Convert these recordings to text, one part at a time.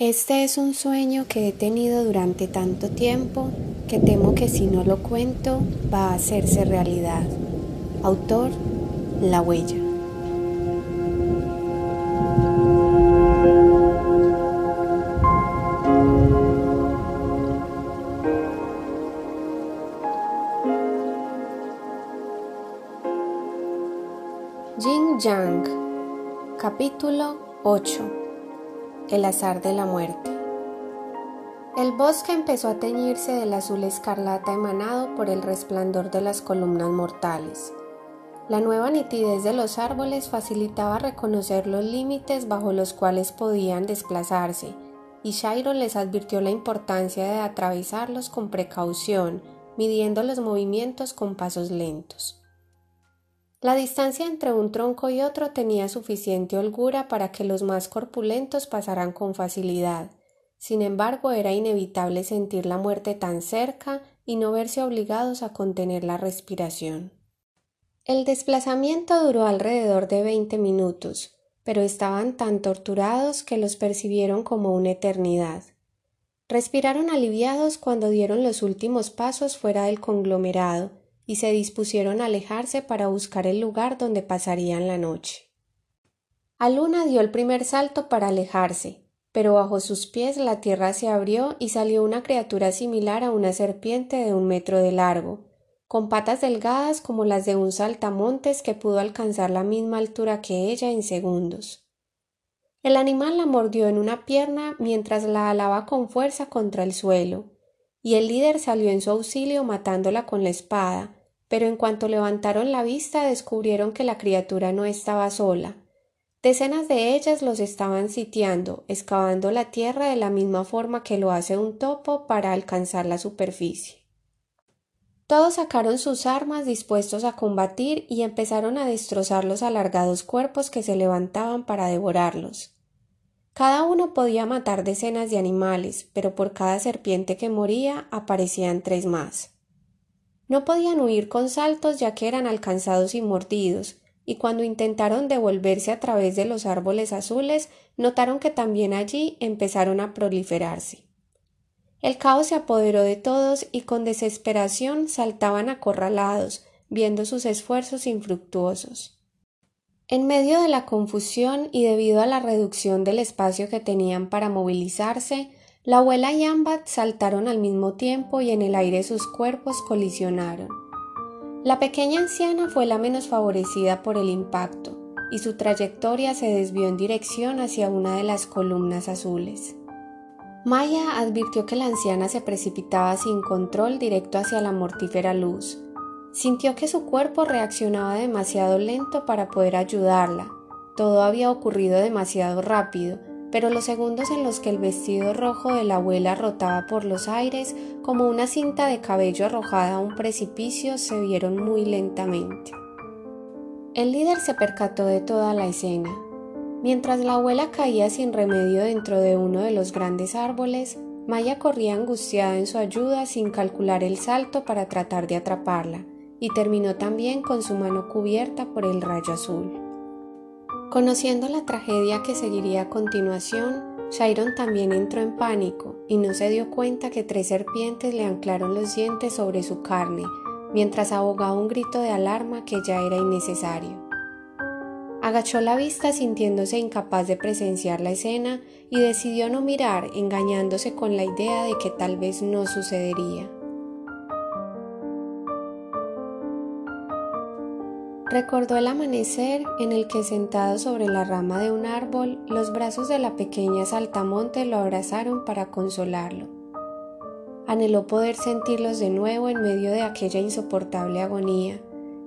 Este es un sueño que he tenido durante tanto tiempo que temo que si no lo cuento va a hacerse realidad. Autor, La huella. Jin Yang, capítulo 8 el azar de la muerte. El bosque empezó a teñirse del azul escarlata emanado por el resplandor de las columnas mortales. La nueva nitidez de los árboles facilitaba reconocer los límites bajo los cuales podían desplazarse, y Shairo les advirtió la importancia de atravesarlos con precaución, midiendo los movimientos con pasos lentos. La distancia entre un tronco y otro tenía suficiente holgura para que los más corpulentos pasaran con facilidad. Sin embargo, era inevitable sentir la muerte tan cerca y no verse obligados a contener la respiración. El desplazamiento duró alrededor de veinte minutos, pero estaban tan torturados que los percibieron como una eternidad. Respiraron aliviados cuando dieron los últimos pasos fuera del conglomerado, y se dispusieron a alejarse para buscar el lugar donde pasarían la noche. Aluna dio el primer salto para alejarse, pero bajo sus pies la tierra se abrió y salió una criatura similar a una serpiente de un metro de largo, con patas delgadas como las de un saltamontes que pudo alcanzar la misma altura que ella en segundos. El animal la mordió en una pierna mientras la alaba con fuerza contra el suelo, y el líder salió en su auxilio matándola con la espada, pero en cuanto levantaron la vista descubrieron que la criatura no estaba sola. Decenas de ellas los estaban sitiando, excavando la tierra de la misma forma que lo hace un topo para alcanzar la superficie. Todos sacaron sus armas dispuestos a combatir y empezaron a destrozar los alargados cuerpos que se levantaban para devorarlos. Cada uno podía matar decenas de animales, pero por cada serpiente que moría aparecían tres más. No podían huir con saltos ya que eran alcanzados y mordidos, y cuando intentaron devolverse a través de los árboles azules, notaron que también allí empezaron a proliferarse. El caos se apoderó de todos y con desesperación saltaban acorralados, viendo sus esfuerzos infructuosos. En medio de la confusión y debido a la reducción del espacio que tenían para movilizarse, la abuela y Ambat saltaron al mismo tiempo y en el aire sus cuerpos colisionaron. La pequeña anciana fue la menos favorecida por el impacto, y su trayectoria se desvió en dirección hacia una de las columnas azules. Maya advirtió que la anciana se precipitaba sin control directo hacia la mortífera luz. Sintió que su cuerpo reaccionaba demasiado lento para poder ayudarla. Todo había ocurrido demasiado rápido, pero los segundos en los que el vestido rojo de la abuela rotaba por los aires como una cinta de cabello arrojada a un precipicio se vieron muy lentamente. El líder se percató de toda la escena. Mientras la abuela caía sin remedio dentro de uno de los grandes árboles, Maya corría angustiada en su ayuda sin calcular el salto para tratar de atraparla, y terminó también con su mano cubierta por el rayo azul. Conociendo la tragedia que seguiría a continuación, Chiron también entró en pánico y no se dio cuenta que tres serpientes le anclaron los dientes sobre su carne, mientras abogaba un grito de alarma que ya era innecesario. Agachó la vista sintiéndose incapaz de presenciar la escena y decidió no mirar, engañándose con la idea de que tal vez no sucedería. Recordó el amanecer en el que sentado sobre la rama de un árbol, los brazos de la pequeña saltamonte lo abrazaron para consolarlo. Anheló poder sentirlos de nuevo en medio de aquella insoportable agonía,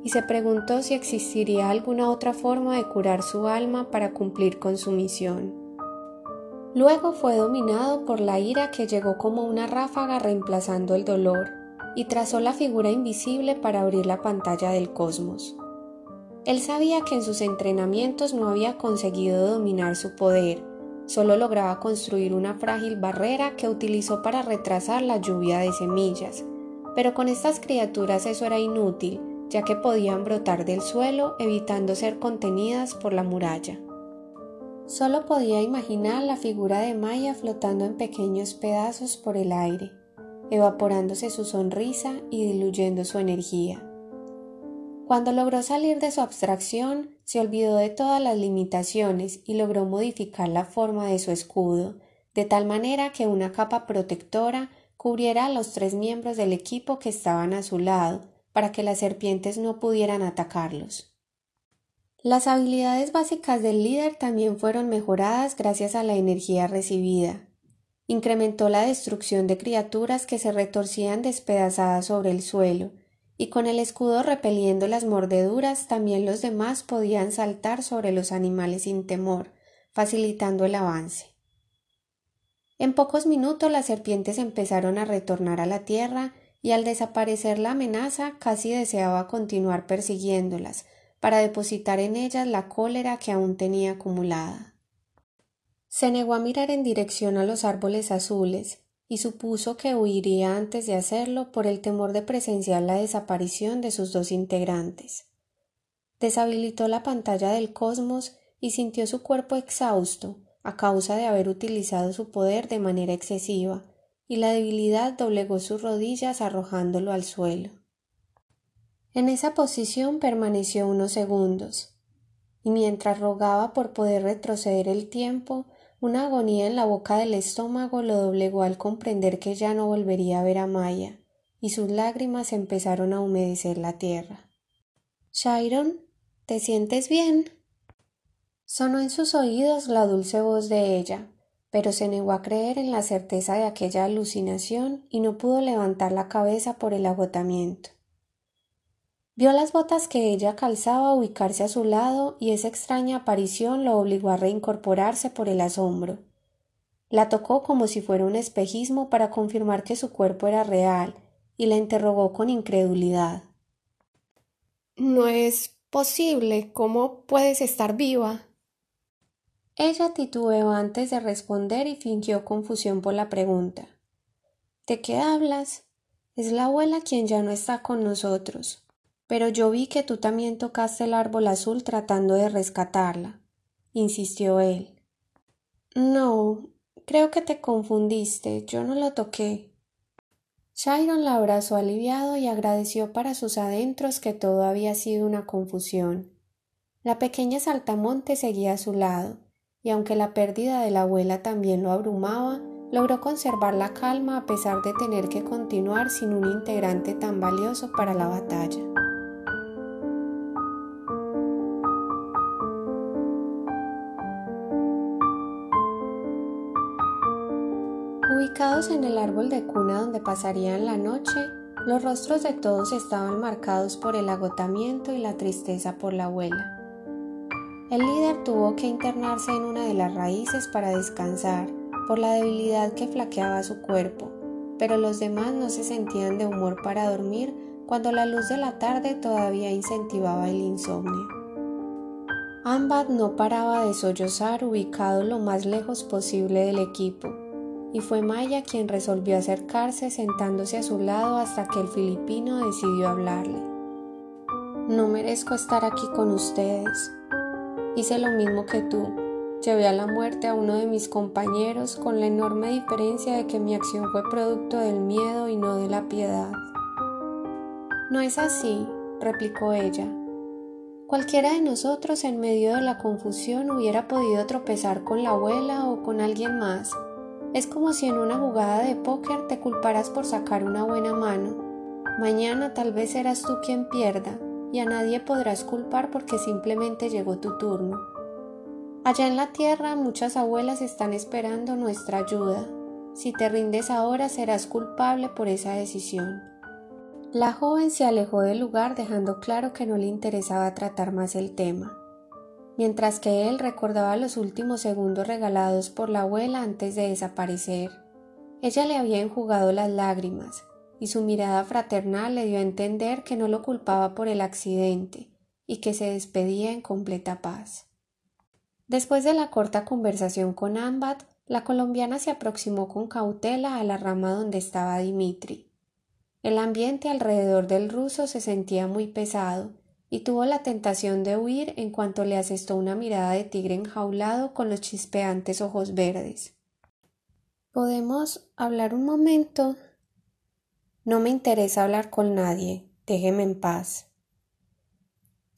y se preguntó si existiría alguna otra forma de curar su alma para cumplir con su misión. Luego fue dominado por la ira que llegó como una ráfaga reemplazando el dolor, y trazó la figura invisible para abrir la pantalla del cosmos. Él sabía que en sus entrenamientos no había conseguido dominar su poder, solo lograba construir una frágil barrera que utilizó para retrasar la lluvia de semillas, pero con estas criaturas eso era inútil, ya que podían brotar del suelo evitando ser contenidas por la muralla. Solo podía imaginar la figura de Maya flotando en pequeños pedazos por el aire, evaporándose su sonrisa y diluyendo su energía. Cuando logró salir de su abstracción, se olvidó de todas las limitaciones y logró modificar la forma de su escudo, de tal manera que una capa protectora cubriera a los tres miembros del equipo que estaban a su lado, para que las serpientes no pudieran atacarlos. Las habilidades básicas del líder también fueron mejoradas gracias a la energía recibida. Incrementó la destrucción de criaturas que se retorcían despedazadas sobre el suelo, y con el escudo repeliendo las mordeduras también los demás podían saltar sobre los animales sin temor, facilitando el avance. En pocos minutos las serpientes empezaron a retornar a la tierra y al desaparecer la amenaza casi deseaba continuar persiguiéndolas para depositar en ellas la cólera que aún tenía acumulada. Se negó a mirar en dirección a los árboles azules, y supuso que huiría antes de hacerlo por el temor de presenciar la desaparición de sus dos integrantes. Deshabilitó la pantalla del cosmos y sintió su cuerpo exhausto a causa de haber utilizado su poder de manera excesiva, y la debilidad doblegó sus rodillas arrojándolo al suelo. En esa posición permaneció unos segundos, y mientras rogaba por poder retroceder el tiempo, una agonía en la boca del estómago lo doblegó al comprender que ya no volvería a ver a Maya, y sus lágrimas empezaron a humedecer la tierra. Shiron, ¿te sientes bien? Sonó en sus oídos la dulce voz de ella, pero se negó a creer en la certeza de aquella alucinación y no pudo levantar la cabeza por el agotamiento. Vio las botas que ella calzaba ubicarse a su lado y esa extraña aparición lo obligó a reincorporarse por el asombro. La tocó como si fuera un espejismo para confirmar que su cuerpo era real y la interrogó con incredulidad. No es posible. ¿Cómo puedes estar viva? Ella titubeó antes de responder y fingió confusión por la pregunta. ¿De qué hablas? Es la abuela quien ya no está con nosotros. Pero yo vi que tú también tocaste el árbol azul tratando de rescatarla, insistió él. No, creo que te confundiste, yo no lo toqué. Chiron la abrazó aliviado y agradeció para sus adentros que todo había sido una confusión. La pequeña saltamonte seguía a su lado, y aunque la pérdida de la abuela también lo abrumaba, logró conservar la calma a pesar de tener que continuar sin un integrante tan valioso para la batalla. Ubicados en el árbol de cuna donde pasarían la noche, los rostros de todos estaban marcados por el agotamiento y la tristeza por la abuela. El líder tuvo que internarse en una de las raíces para descansar por la debilidad que flaqueaba su cuerpo, pero los demás no se sentían de humor para dormir cuando la luz de la tarde todavía incentivaba el insomnio. Ambat no paraba de sollozar ubicado lo más lejos posible del equipo, y fue Maya quien resolvió acercarse sentándose a su lado hasta que el filipino decidió hablarle. No merezco estar aquí con ustedes. Hice lo mismo que tú. Llevé a la muerte a uno de mis compañeros con la enorme diferencia de que mi acción fue producto del miedo y no de la piedad. No es así, replicó ella. Cualquiera de nosotros en medio de la confusión hubiera podido tropezar con la abuela o con alguien más es como si en una jugada de póker te culparas por sacar una buena mano. Mañana tal vez serás tú quien pierda y a nadie podrás culpar porque simplemente llegó tu turno. Allá en la tierra muchas abuelas están esperando nuestra ayuda. Si te rindes ahora serás culpable por esa decisión. La joven se alejó del lugar dejando claro que no le interesaba tratar más el tema mientras que él recordaba los últimos segundos regalados por la abuela antes de desaparecer. Ella le había enjugado las lágrimas, y su mirada fraternal le dio a entender que no lo culpaba por el accidente y que se despedía en completa paz. Después de la corta conversación con Ambat, la colombiana se aproximó con cautela a la rama donde estaba Dimitri. El ambiente alrededor del ruso se sentía muy pesado, y tuvo la tentación de huir en cuanto le asestó una mirada de tigre enjaulado con los chispeantes ojos verdes. ¿Podemos hablar un momento? No me interesa hablar con nadie. Déjeme en paz.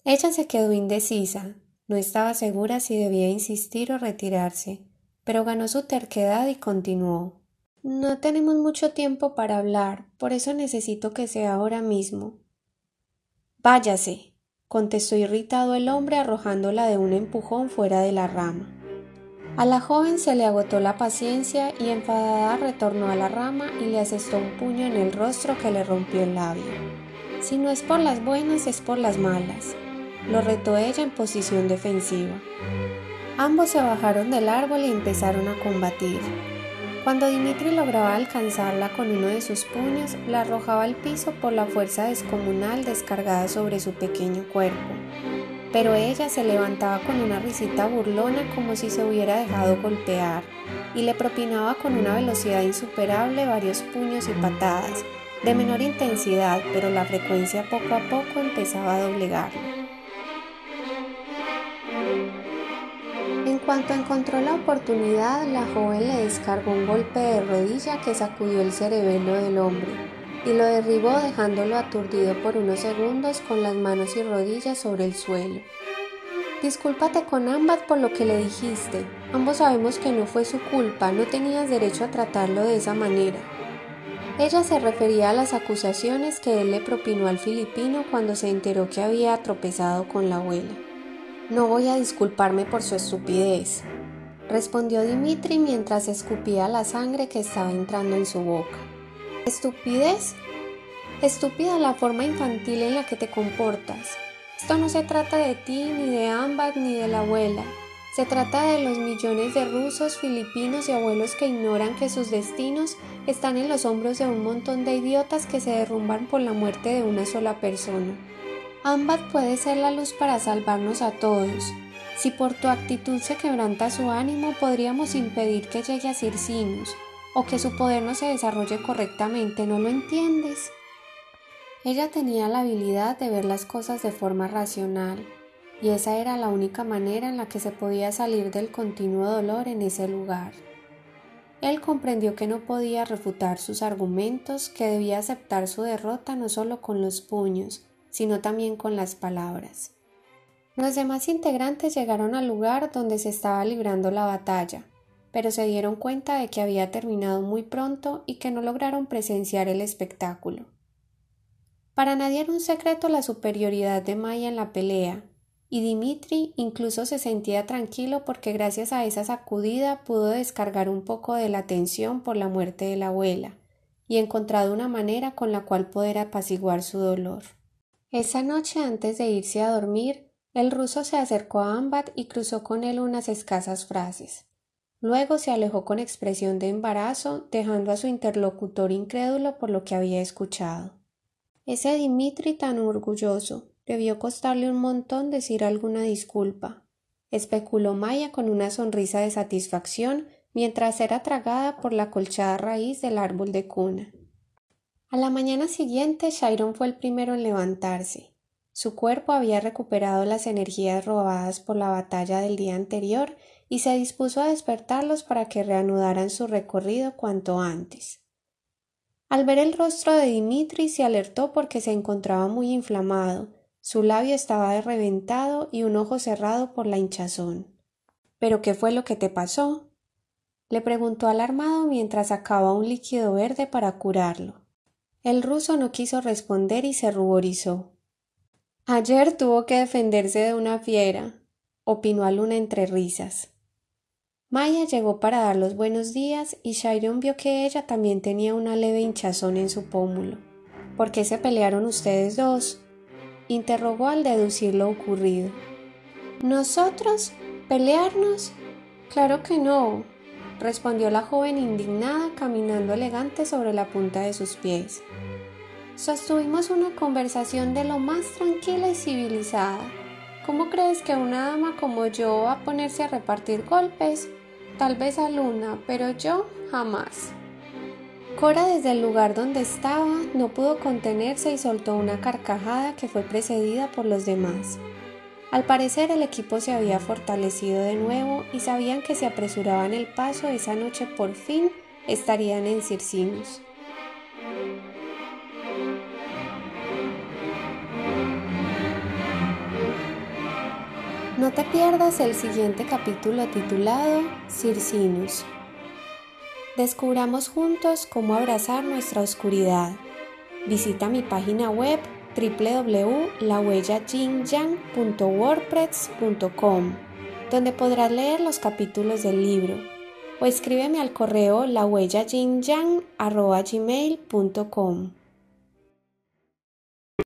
Ella se quedó indecisa. No estaba segura si debía insistir o retirarse, pero ganó su terquedad y continuó. No tenemos mucho tiempo para hablar, por eso necesito que sea ahora mismo. Váyase, contestó irritado el hombre arrojándola de un empujón fuera de la rama. A la joven se le agotó la paciencia y enfadada retornó a la rama y le asestó un puño en el rostro que le rompió el labio. Si no es por las buenas, es por las malas. Lo retó ella en posición defensiva. Ambos se bajaron del árbol y empezaron a combatir. Cuando Dimitri lograba alcanzarla con uno de sus puños, la arrojaba al piso por la fuerza descomunal descargada sobre su pequeño cuerpo. Pero ella se levantaba con una risita burlona como si se hubiera dejado golpear, y le propinaba con una velocidad insuperable varios puños y patadas, de menor intensidad, pero la frecuencia poco a poco empezaba a doblegarlo. Cuanto encontró la oportunidad, la joven le descargó un golpe de rodilla que sacudió el cerebelo del hombre y lo derribó dejándolo aturdido por unos segundos con las manos y rodillas sobre el suelo. Discúlpate con Ambat por lo que le dijiste. Ambos sabemos que no fue su culpa, no tenías derecho a tratarlo de esa manera. Ella se refería a las acusaciones que él le propinó al filipino cuando se enteró que había tropezado con la abuela. No voy a disculparme por su estupidez, respondió Dimitri mientras escupía la sangre que estaba entrando en su boca. ¿Estupidez? Estúpida la forma infantil en la que te comportas. Esto no se trata de ti, ni de Ambat, ni de la abuela. Se trata de los millones de rusos, filipinos y abuelos que ignoran que sus destinos están en los hombros de un montón de idiotas que se derrumban por la muerte de una sola persona. Ambat puede ser la luz para salvarnos a todos. Si por tu actitud se quebranta su ánimo, podríamos impedir que llegue a Circinus, o que su poder no se desarrolle correctamente, ¿no lo entiendes? Ella tenía la habilidad de ver las cosas de forma racional, y esa era la única manera en la que se podía salir del continuo dolor en ese lugar. Él comprendió que no podía refutar sus argumentos, que debía aceptar su derrota no solo con los puños, sino también con las palabras. Los demás integrantes llegaron al lugar donde se estaba librando la batalla, pero se dieron cuenta de que había terminado muy pronto y que no lograron presenciar el espectáculo. Para nadie era un secreto la superioridad de Maya en la pelea, y Dimitri incluso se sentía tranquilo porque gracias a esa sacudida pudo descargar un poco de la tensión por la muerte de la abuela, y encontrado una manera con la cual poder apaciguar su dolor. Esa noche antes de irse a dormir, el ruso se acercó a Ambat y cruzó con él unas escasas frases. Luego se alejó con expresión de embarazo, dejando a su interlocutor incrédulo por lo que había escuchado. Ese Dimitri tan orgulloso, debió costarle un montón decir alguna disculpa, especuló Maya con una sonrisa de satisfacción mientras era tragada por la colchada raíz del árbol de cuna. A la mañana siguiente, Chiron fue el primero en levantarse. Su cuerpo había recuperado las energías robadas por la batalla del día anterior y se dispuso a despertarlos para que reanudaran su recorrido cuanto antes. Al ver el rostro de Dimitri se alertó porque se encontraba muy inflamado, su labio estaba reventado y un ojo cerrado por la hinchazón. ¿Pero qué fue lo que te pasó? le preguntó alarmado mientras sacaba un líquido verde para curarlo. El ruso no quiso responder y se ruborizó. Ayer tuvo que defenderse de una fiera, opinó Luna entre risas. Maya llegó para dar los buenos días y Shiron vio que ella también tenía una leve hinchazón en su pómulo. ¿Por qué se pelearon ustedes dos? interrogó al deducir lo ocurrido. ¿Nosotros? ¿Pelearnos? Claro que no, respondió la joven indignada caminando elegante sobre la punta de sus pies. Sostuvimos una conversación de lo más tranquila y civilizada. ¿Cómo crees que una dama como yo va a ponerse a repartir golpes? Tal vez a Luna, pero yo jamás. Cora desde el lugar donde estaba no pudo contenerse y soltó una carcajada que fue precedida por los demás. Al parecer el equipo se había fortalecido de nuevo y sabían que si apresuraban el paso esa noche por fin estarían en Circinus. No te pierdas el siguiente capítulo titulado Circinus. Descubramos juntos cómo abrazar nuestra oscuridad. Visita mi página web www.lahuellajingyang.wordpress.com, donde podrás leer los capítulos del libro, o escríbeme al correo lahuellajingyang.gmail.com.